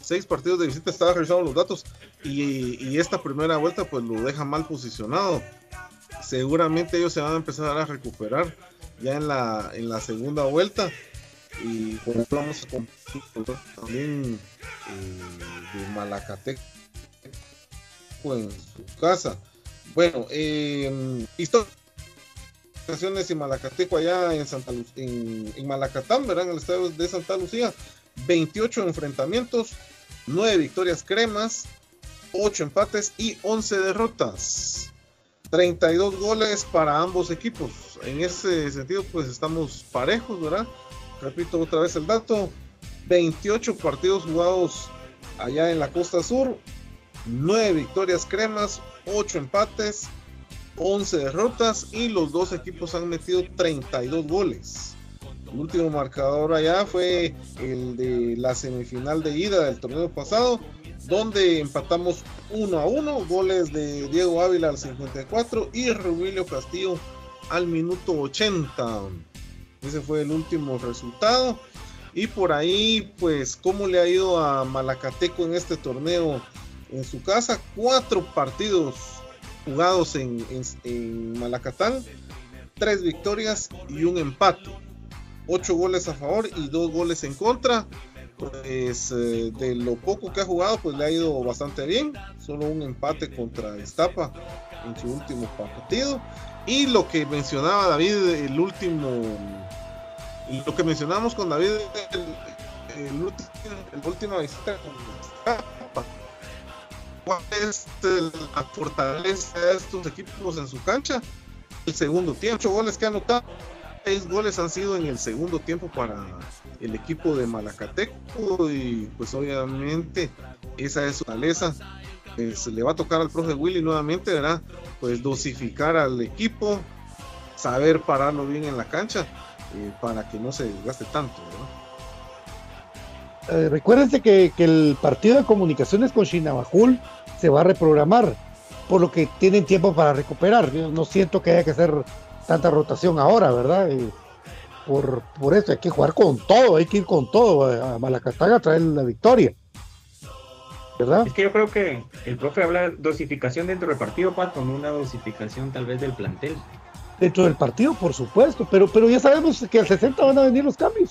seis partidos de visita, estaba revisando los datos y, esta primera vuelta pues lo deja mal posicionado. Seguramente ellos se van a empezar a recuperar ya en la, en la segunda vuelta y ejemplo vamos a también eh, de Malacateco en su casa. Bueno, eh, historias y Malacateco allá en Santa Lu- en, en Malacatán, ¿verdad? En el estadio de Santa Lucía, 28 enfrentamientos, 9 victorias cremas, 8 empates y 11 derrotas. 32 goles para ambos equipos. En ese sentido, pues estamos parejos, ¿verdad? Repito otra vez el dato. 28 partidos jugados allá en la costa sur, 9 victorias cremas, 8 empates, 11 derrotas y los dos equipos han metido 32 goles. El último marcador allá fue el de la semifinal de ida del torneo pasado, donde empatamos 1 a 1, goles de Diego Ávila al 54 y Rubilio Castillo al minuto 80. Ese fue el último resultado. Y por ahí, pues, ¿cómo le ha ido a Malacateco en este torneo en su casa? Cuatro partidos jugados en, en- Malacatán, tres victorias y un empate. Ocho goles a favor y dos goles en contra. Pues eh, de lo poco que ha jugado, pues le ha ido bastante bien. Solo un empate contra Estapa en su último partido. Y lo que mencionaba David, el último lo que mencionamos con David, el, el último, la. ¿Cuál es la fortaleza de estos equipos en su cancha? El segundo tiempo, ocho goles que han anotado, seis goles han sido en el segundo tiempo para el equipo de Malacateco y pues obviamente esa es su fortaleza. Se le va a tocar al profe Willy nuevamente, ¿verdad? Pues dosificar al equipo, saber pararlo bien en la cancha eh, para que no se desgaste tanto, ¿verdad? Eh, recuérdense que, que el partido de comunicaciones con Shinabajul se va a reprogramar, por lo que tienen tiempo para recuperar. Yo no siento que haya que hacer tanta rotación ahora, ¿verdad? Eh, por, por eso hay que jugar con todo, hay que ir con todo a, a a traer la victoria. ¿Verdad? Es que yo creo que el profe habla de dosificación dentro del partido, Pato, no una dosificación tal vez del plantel. Dentro del partido, por supuesto, pero, pero ya sabemos que al 60 van a venir los cambios.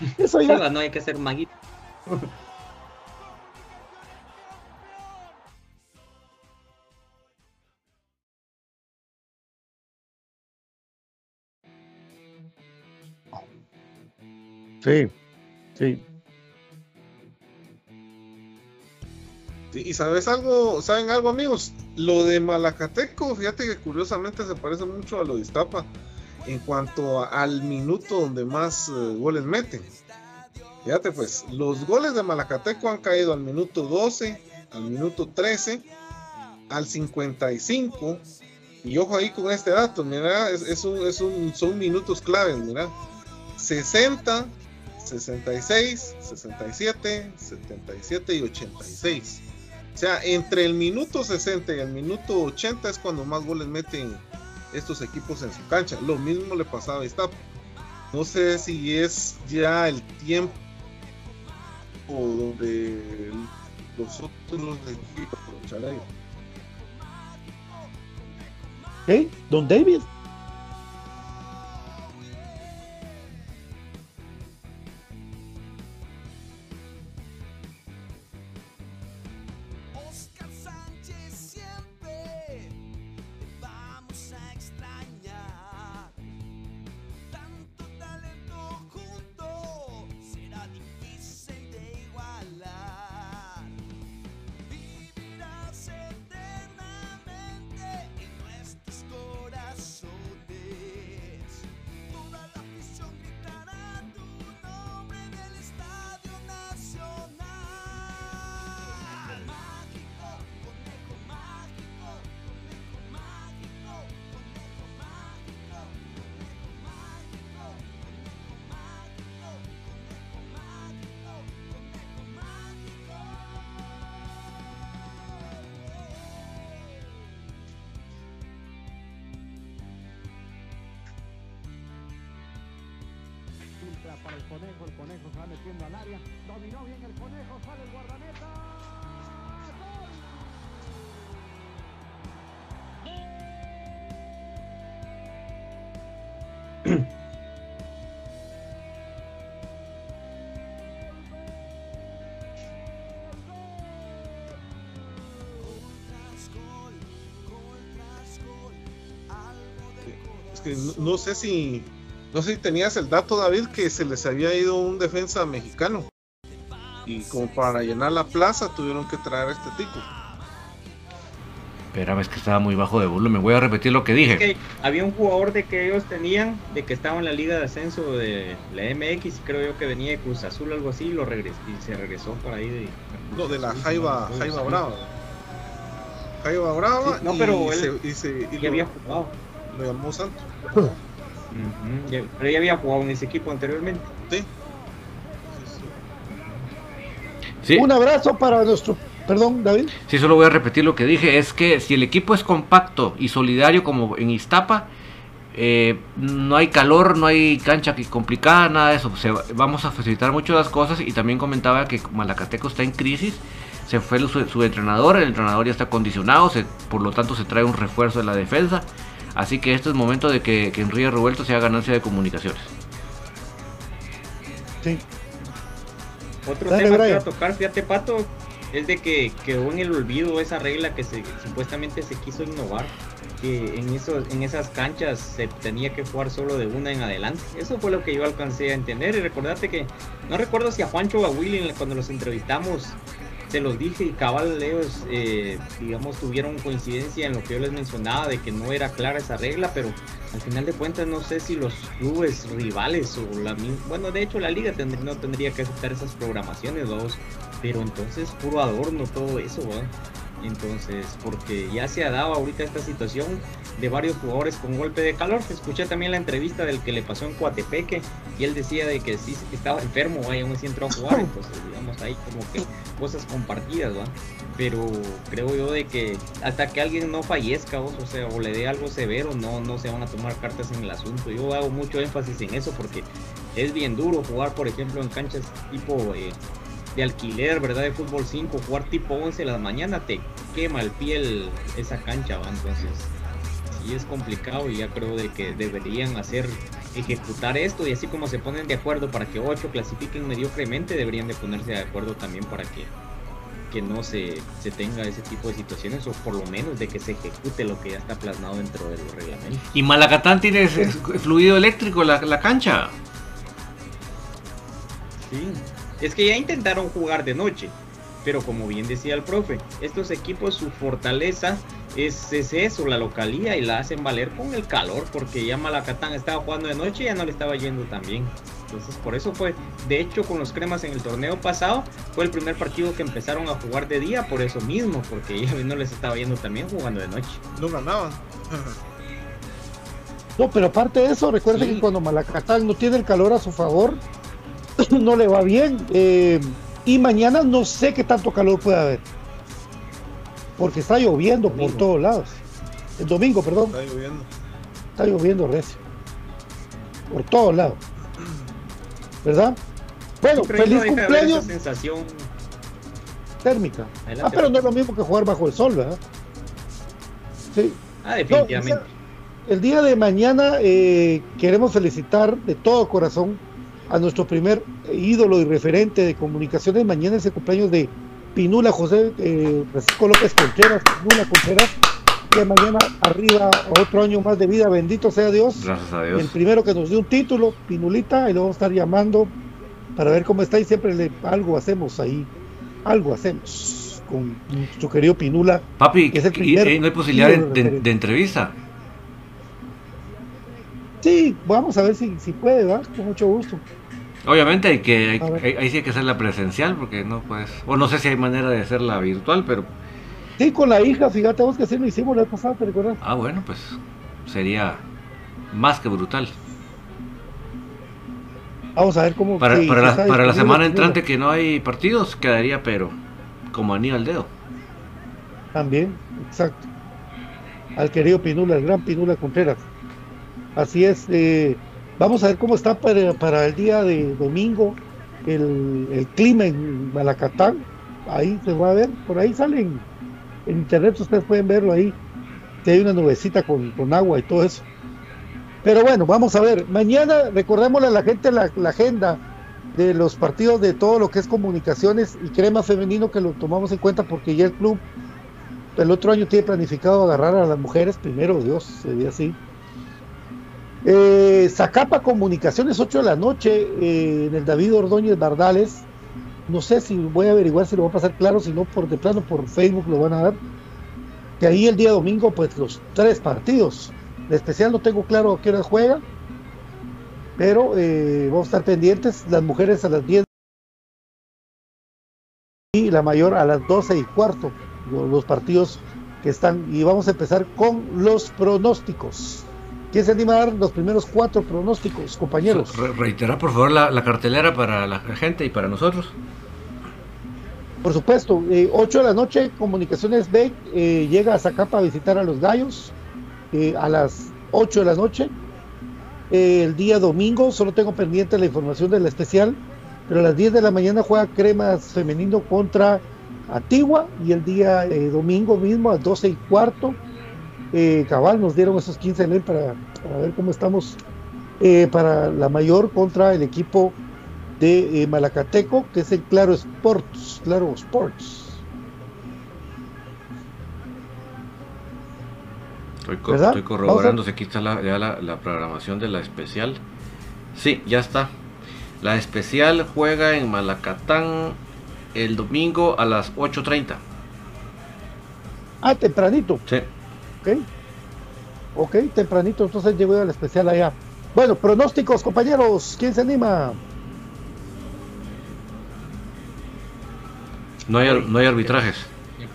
Eso ya. Sí, no hay que ser maguito. Sí, sí. Sí, y sabes algo, saben algo amigos, lo de Malacateco, fíjate que curiosamente se parece mucho a lo de Iztapa en cuanto al minuto donde más eh, goles meten. Fíjate pues, los goles de Malacateco han caído al minuto 12, al minuto 13, al 55. Y ojo ahí con este dato, mira, es un- es un- son minutos claves, mira. 60, 66, 67, 77 y 86. O sea, entre el minuto 60 y el minuto 80 es cuando más goles meten estos equipos en su cancha. Lo mismo le pasaba a Iztapa. No sé si es ya el tiempo donde los otros equipos aprovecharán. ¿Eh? Don David. Para el conejo, el conejo se va metiendo al área. Dominó bien el conejo, sale el guardameta. No sé si no sé si tenías el dato David que se les había ido un defensa mexicano y como para llenar la plaza tuvieron que traer a este tipo. Espera, es que estaba muy bajo de volumen. Voy a repetir lo que dije. que había un jugador de que ellos tenían, de que estaba en la liga de ascenso de la MX, creo yo que venía de Cruz Azul, algo así, y, lo regres y se regresó por ahí de... No, de la Jaiba, Jaiba Brava. Jaiba Brava Sí, no, y pero él se- y se- y ya lo- había jugado. Lo llamó Santos. Pero ya había jugado en ese equipo anteriormente. Sí. Sí. Un abrazo para nuestro. Perdón, David. Sí, solo voy a repetir lo que dije. Es que si el equipo es compacto y solidario como en Iztapa, eh, no hay calor, no hay cancha que complicada, nada de eso. O sea, vamos a facilitar mucho las cosas y también comentaba que Malacateco está en crisis. Se fue su, su entrenador, el entrenador ya está condicionado, se- por lo tanto se trae un refuerzo de la defensa. Así que este es momento de que, que en Río Revuelto sea ganancia de comunicaciones. Sí. Otro Dale, tema que Brian. iba a tocar, fíjate Pato, es de que quedó en el olvido esa regla que se, supuestamente se quiso innovar, que en, esos, en esas canchas se tenía que jugar solo de una en adelante. Eso fue lo que yo alcancé a entender y recordate que, no recuerdo si a Juancho o a Willy cuando los entrevistamos se los dije y cabal ellos, eh, digamos, tuvieron coincidencia en lo que yo les mencionaba de que no era clara esa regla, pero al final de cuentas no sé si los clubes rivales o la bueno, de hecho la liga no tendría que aceptar esas programaciones, vamos, pero entonces puro adorno todo eso. Entonces, porque ya se ha dado ahorita esta situación de varios jugadores con golpe de calor. Escuché también la entrevista del que le pasó en Coatepeque y él decía de que sí estaba enfermo, y aún así entró a jugar, entonces digamos ahí como que cosas compartidas, ¿va? Pero creo yo de que hasta que alguien no fallezca, ¿vos? o sea, o le dé algo severo, no, no se van a tomar cartas en el asunto. Yo hago mucho énfasis en eso porque es bien duro jugar, por ejemplo, en canchas tipo eh, de alquiler, ¿verdad? De fútbol 5, jugar tipo 11 de la mañana, te quema el piel esa cancha, ¿va? Entonces, sí es complicado y ya creo de que deberían hacer, ejecutar esto y así como se ponen de acuerdo para que 8 clasifiquen mediocremente, deberían de ponerse de acuerdo también para que que no se, se tenga ese tipo de situaciones o por lo menos de que se ejecute lo que ya está plasmado dentro del reglamento. Y Malacatán tiene fluido eléctrico la, la cancha. Sí, es que ya intentaron jugar de noche, pero como bien decía el profe, estos equipos su fortaleza es, es eso, la localía y la hacen valer con el calor, porque ya Malacatán estaba jugando de noche y ya no le estaba yendo tan bien. Entonces por eso fue, de hecho con los cremas en el torneo pasado fue el primer partido que empezaron a jugar de día por eso mismo, porque ya no les estaba yendo también jugando de noche. No ganaban. No, pero aparte de eso, recuerden Sí. que cuando Malacatán no tiene el calor a su favor, no le va bien. eh, y mañana no sé qué tanto calor puede haber. Porque está lloviendo por todos lados. El domingo, perdón. Está lloviendo. Está lloviendo recio. Por todos lados. ¿Verdad? Bueno, feliz no cumpleaños esa sensación. térmica. Adelante. Ah, pero no es lo mismo que jugar bajo el sol, ¿verdad? Sí. Ah, No, definitivamente. o sea, el día de mañana eh, queremos felicitar de todo corazón a nuestro primer ídolo y referente de comunicaciones. Mañana es el cumpleaños de Pinula José eh, Francisco López Contreras, Pinula Contreras, que mañana arriba otro año más de vida, bendito sea Dios. Gracias a El Dios. primero que nos dio un título, Pinulita, y lo vamos a estar llamando para ver cómo está y siempre le, algo hacemos ahí, algo hacemos con nuestro querido Pinula. Papi, que es el y- y no hay posibilidad de entrevista. Sí, vamos a ver si, si puede, ¿va? Con mucho gusto. Obviamente hay que, hay- hay- ahí sí hay que hacerla presencial porque no puedes, o no sé si hay manera de hacerla virtual, pero Sí, con la hija, fíjate vos que así lo hicimos la vez pasada, ¿te recuerdas? ah bueno, pues sería más que brutal. Vamos a ver cómo. Para, sí, para la, para la semana entrante que no hay partidos, quedaría pero como anillo al dedo. También, exacto. Al querido Pinula, el gran Pinula Contreras. Así es. eh, vamos a ver cómo está para, el día de domingo el, el clima en Malacatán. Ahí se va a ver, por ahí salen en internet, ustedes pueden verlo ahí. Que hay una nubecita con, con agua y todo eso. Pero bueno, vamos a ver. Mañana recordémosle a la gente la, la agenda de los partidos de todo lo que es comunicaciones y crema femenino que lo tomamos en cuenta porque ya el club el otro año tiene planificado agarrar a las mujeres, primero Dios, sería así. Eh, Zacapa Comunicaciones, 8 de la noche, eh, en el David Ordóñez Bardales. No sé si voy a averiguar si lo va a pasar claro, si no, por de plano por Facebook lo van a dar. Que ahí el día domingo, pues los tres partidos. De especial no tengo claro a qué hora juega, pero eh, vamos a estar pendientes. Las mujeres a las 10 y la mayor a las 12 y cuarto. lo- Los partidos que están. Y vamos a empezar con los pronósticos. ¿Quién se anima a dar los primeros cuatro pronósticos, compañeros? Re- reiterar por favor la, la cartelera para la gente y para nosotros. Por supuesto, eh, 8 de la noche, Comunicaciones B eh, llega a Zacapa a visitar a los gallos eh, a las 8 de la noche. Eh, el día domingo, solo tengo pendiente la información de la especial, pero a las 10 de la mañana juega Cremas Femenino contra Antigua y el día eh, domingo mismo a las 12 y cuarto, eh, cabal, nos dieron esos 15 LEM para, para ver cómo estamos eh, para la mayor contra el equipo de eh, Malacateco, que es el Claro Sports, Claro Sports. Estoy, co- corroborando si aquí está la, ya la, la programación de la especial. Sí, ya está. La especial juega en Malacatán el domingo a las 8.30. Ah, tempranito. Sí. Ok. Ok, tempranito, entonces llego al especial allá. Bueno, pronósticos, compañeros. ¿Quién se anima? No hay, no hay arbitrajes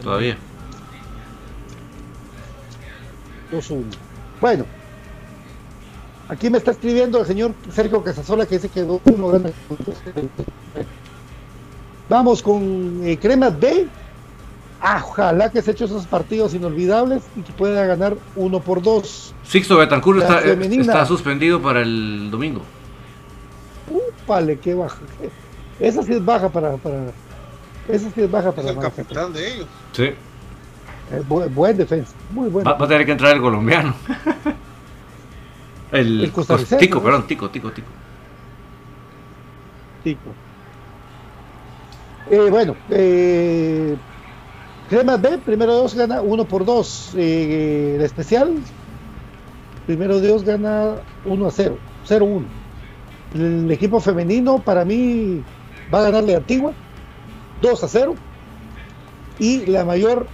todavía. 2-1. Bueno. Aquí me está escribiendo el señor Sergio Casasola que dice que 2-1 gana. Vamos con eh, Cremas B. Ah, ojalá que se eche esos partidos inolvidables y que pueda ganar 1 por 2. Sixto Betancourt está, eh, está suspendido para el domingo. Vale, qué baja. Esa sí es baja para. para esa sí es baja Es para. el Malacateco. capitán de ellos. Sí. Bu- buen defensa, muy bueno. Va, va a tener que entrar el colombiano. el El costarricense, Tico, ¿no? perdón, Tico, Tico, Tico. Tico. Eh, bueno, eh, Cremas B, primero Dios gana 1 por 2. Eh, el especial, primero Dios gana 1 a 0, 0 1. El equipo femenino, para mí, va a ganarle a Antigua 2 a 0. Y la mayor,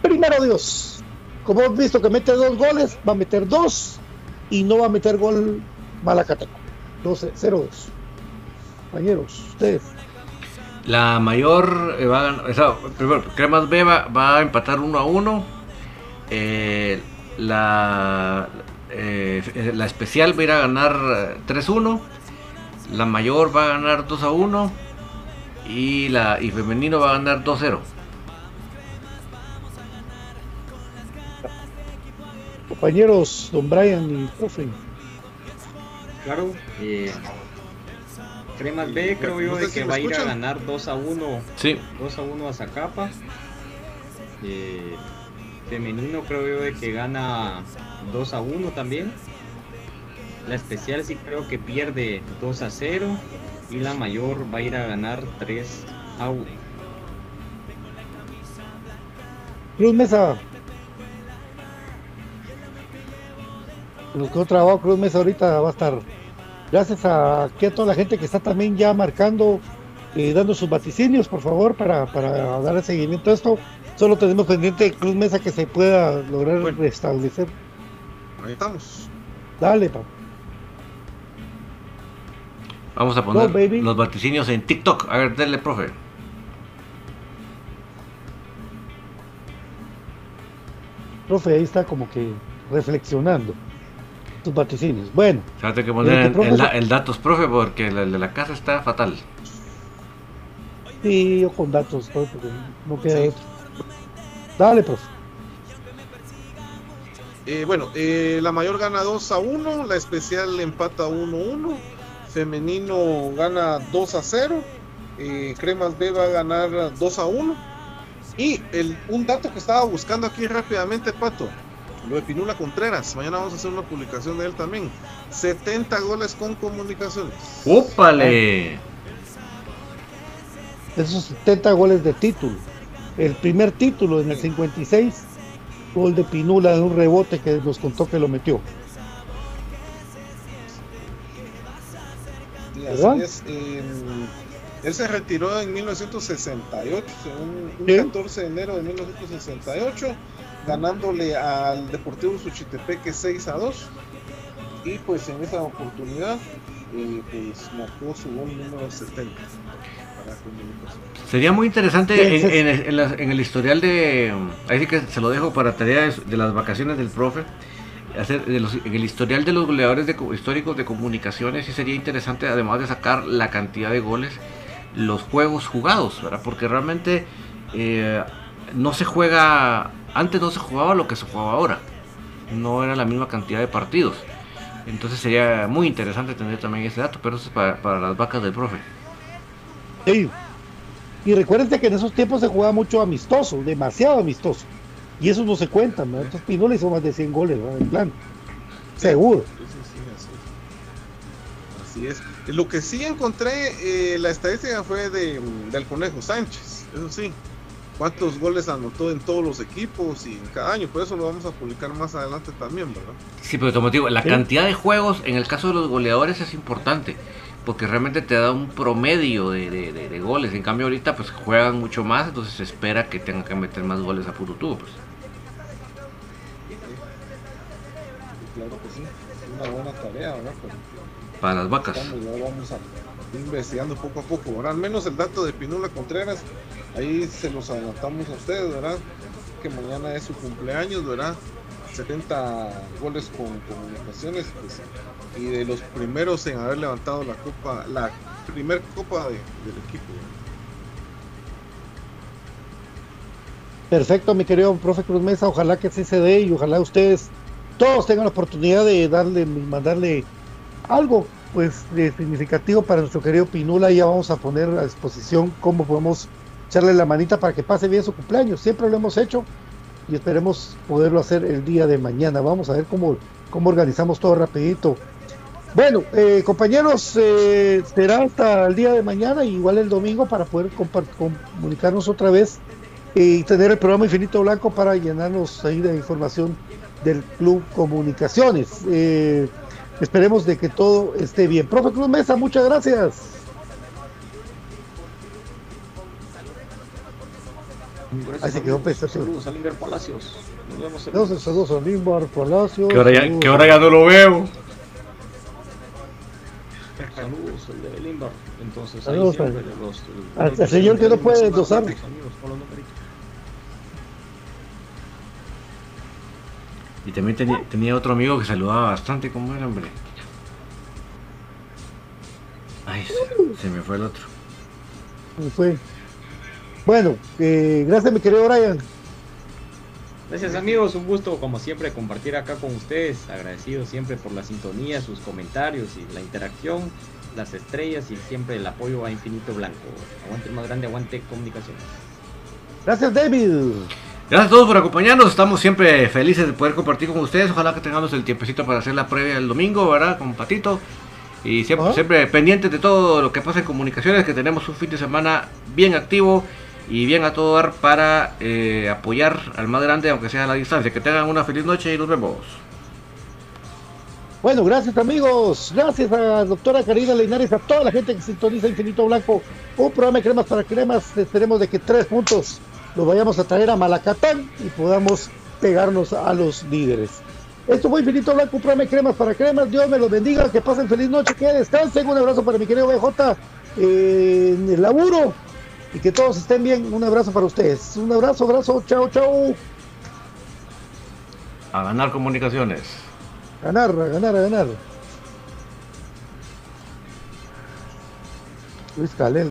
primero Dios. Como hemos visto que mete dos goles, va a meter dos y no va a meter gol Malacateco. 12, 0-2. Compañeros, ustedes. La mayor eh, va a ganar. o sea, primero, Cremas B va, va a empatar 1 a 1. Eh, la, eh, la especial va a ir a ganar eh, 3-1. La mayor va a ganar 2 a 1 y la y femenino va a ganar 2 a 0. Compañeros, don Brian y profe. Claro. Cremas B creo yo No sé de si que va a ir a ganar 2 a 1. Sí. 2 a 1 a Zacapa. Eh, femenino creo yo de que gana 2 a 1 también. La especial sí creo que pierde 2 a 0. Y la mayor va a ir a ganar 3 a 1. Cruz Mesa. Nos quedó trabajo Cruz Mesa ahorita va a estar. Gracias a, aquí a toda la gente que está también ya marcando, eh, dando sus vaticinios, por favor, para, para dar seguimiento a esto. Solo tenemos pendiente Cruz Mesa que se pueda lograr Bueno. restablecer. Ahí estamos. Dale, pa. Vamos a poner los vaticinios en TikTok. A ver, denle, profe. Profe, ahí está como que reflexionando sus vaticinios. Bueno, Fíjate que poner el, profe, el el datos, profe, porque el de la casa está fatal. sí, yo con datos, porque no queda Sí. otro. Dale, profe. Eh, bueno, eh, la mayor gana 2 a 1, la especial empata 1 a 1, femenino gana 2 a 0, eh, Cremas B va a ganar 2 a 1. Y el, un dato que estaba buscando aquí rápidamente, Pato, lo de Pinula Contreras, mañana vamos a hacer una publicación de él también. 70 goles con comunicaciones. ¡Ópale! esos 70 goles de título. El primer título en el 56, gol de Pinula de un rebote que nos contó que lo metió. Y así es. eh, él se retiró en 1968, un, un Sí. 14 de enero de 1968, ganándole al Deportivo Suchitepeque 6 a 2. Y pues en esa oportunidad, eh, pues marcó su gol número 70 para. Sería muy interesante Sí, en, sí. en el- en la- en el historial de. Ahí sí que se lo dejo para tarea de, de las vacaciones del profe. Hacer de los- en el historial de los goleadores de, co- históricos de comunicaciones, sí sería interesante, además de sacar la cantidad de goles, los juegos jugados, ¿verdad? Porque realmente eh, no se juega. Antes no se jugaba lo que se jugaba ahora. No era la misma cantidad de partidos. Entonces sería muy interesante tener también ese dato, pero eso es para, para las vacas del profe. Sí. Y recuérdense que en esos tiempos se jugaba mucho amistoso, demasiado amistoso. Y eso no se cuenta, ¿no? Entonces Pinula hizo más de 100 goles, ¿no? En plan. Seguro. Sí, sí, sí, así es. Así es. Lo que sí encontré, eh, la estadística fue de, del Conejo Sánchez, eso sí. Cuántos goles anotó en todos los equipos y en cada año, por eso lo vamos a publicar más adelante también, ¿verdad? Sí, pero como te digo, la Sí. cantidad de juegos en el caso de los goleadores es importante, porque realmente te da un promedio de, de- de- de goles. En cambio ahorita pues juegan mucho más, entonces se espera que tengan que meter más goles a puro tubo. Pues. Claro que sí, es una buena tarea, ¿verdad? Pero Para las vacas. estamos, ya vamos a ir investigando poco a poco, ¿verdad? Al menos el dato de Pinula Contreras, ahí se los adelantamos a ustedes, ¿verdad? Que mañana es su cumpleaños, ¿verdad? 70 goles con comunicaciones, pues, y de los primeros en haber levantado la copa, la primer copa de- del equipo. Perfecto, mi querido profe Cruz Mesa. Ojalá que sí se dé y ojalá ustedes todos tengan la oportunidad de darle, mandarle algo pues de significativo para nuestro querido Pinula. Ya vamos a poner a disposición cómo podemos echarle la manita para que pase bien su cumpleaños. Siempre lo hemos hecho y esperemos poderlo hacer el día de mañana. Vamos a ver cómo, cómo organizamos todo rapidito. Bueno, eh, compañeros, eh, será hasta el día de mañana, igual el domingo, para poder comunicarnos otra vez y tener el programa Infinito Blanco para llenarnos ahí de información del Club Comunicaciones. Eh, esperemos de que todo esté bien. Profe Cruz Mesa, muchas gracias. Ahí se quedó pensativo. Saludos a Linger Palacios. Nos vemos saludos a Limbar Palacio. Que ahora, ya, que ahora ya no lo veo. Saludos, el de Limbar. Entonces, Saludos al- los- al- los- al señor que no puede dosar. Y también tenía, tenía otro amigo que saludaba bastante como era, hombre. Ay, se, se me fue el otro. ¿Cómo fue? Bueno, eh, gracias mi querido Brian. Gracias amigos, un gusto como siempre compartir acá con ustedes. Agradecido siempre por la sintonía, sus comentarios y la interacción, las estrellas y siempre el apoyo a Infinito Blanco. Aguante el más grande, aguante comunicaciones. Gracias David. Gracias a todos por acompañarnos. Estamos siempre felices de poder compartir con ustedes. Ojalá que tengamos el tiempecito para hacer la previa el domingo, ¿verdad? Con Patito. Y siempre, pendientes de todo lo que pasa en comunicaciones, que tenemos un fin de semana bien activo y bien a todo dar para eh, apoyar al más grande, aunque sea a la distancia. Que tengan una feliz noche y nos vemos. Bueno, gracias amigos, gracias a doctora Karina Linares, a toda la gente que sintoniza Infinito Blanco, un programa de cremas para cremas, esperemos de que tres puntos los vayamos a traer a Malacatán y podamos pegarnos a los líderes. Esto fue Infinito Blanco, de cremas para cremas, Dios me los bendiga, que pasen feliz noche, que descansen, un abrazo para mi querido BJ eh, en el laburo y que todos estén bien, un abrazo para ustedes, un abrazo, abrazo, chao, chao, A ganar comunicaciones. ganar, a ganar, a ganar. Luis Calel.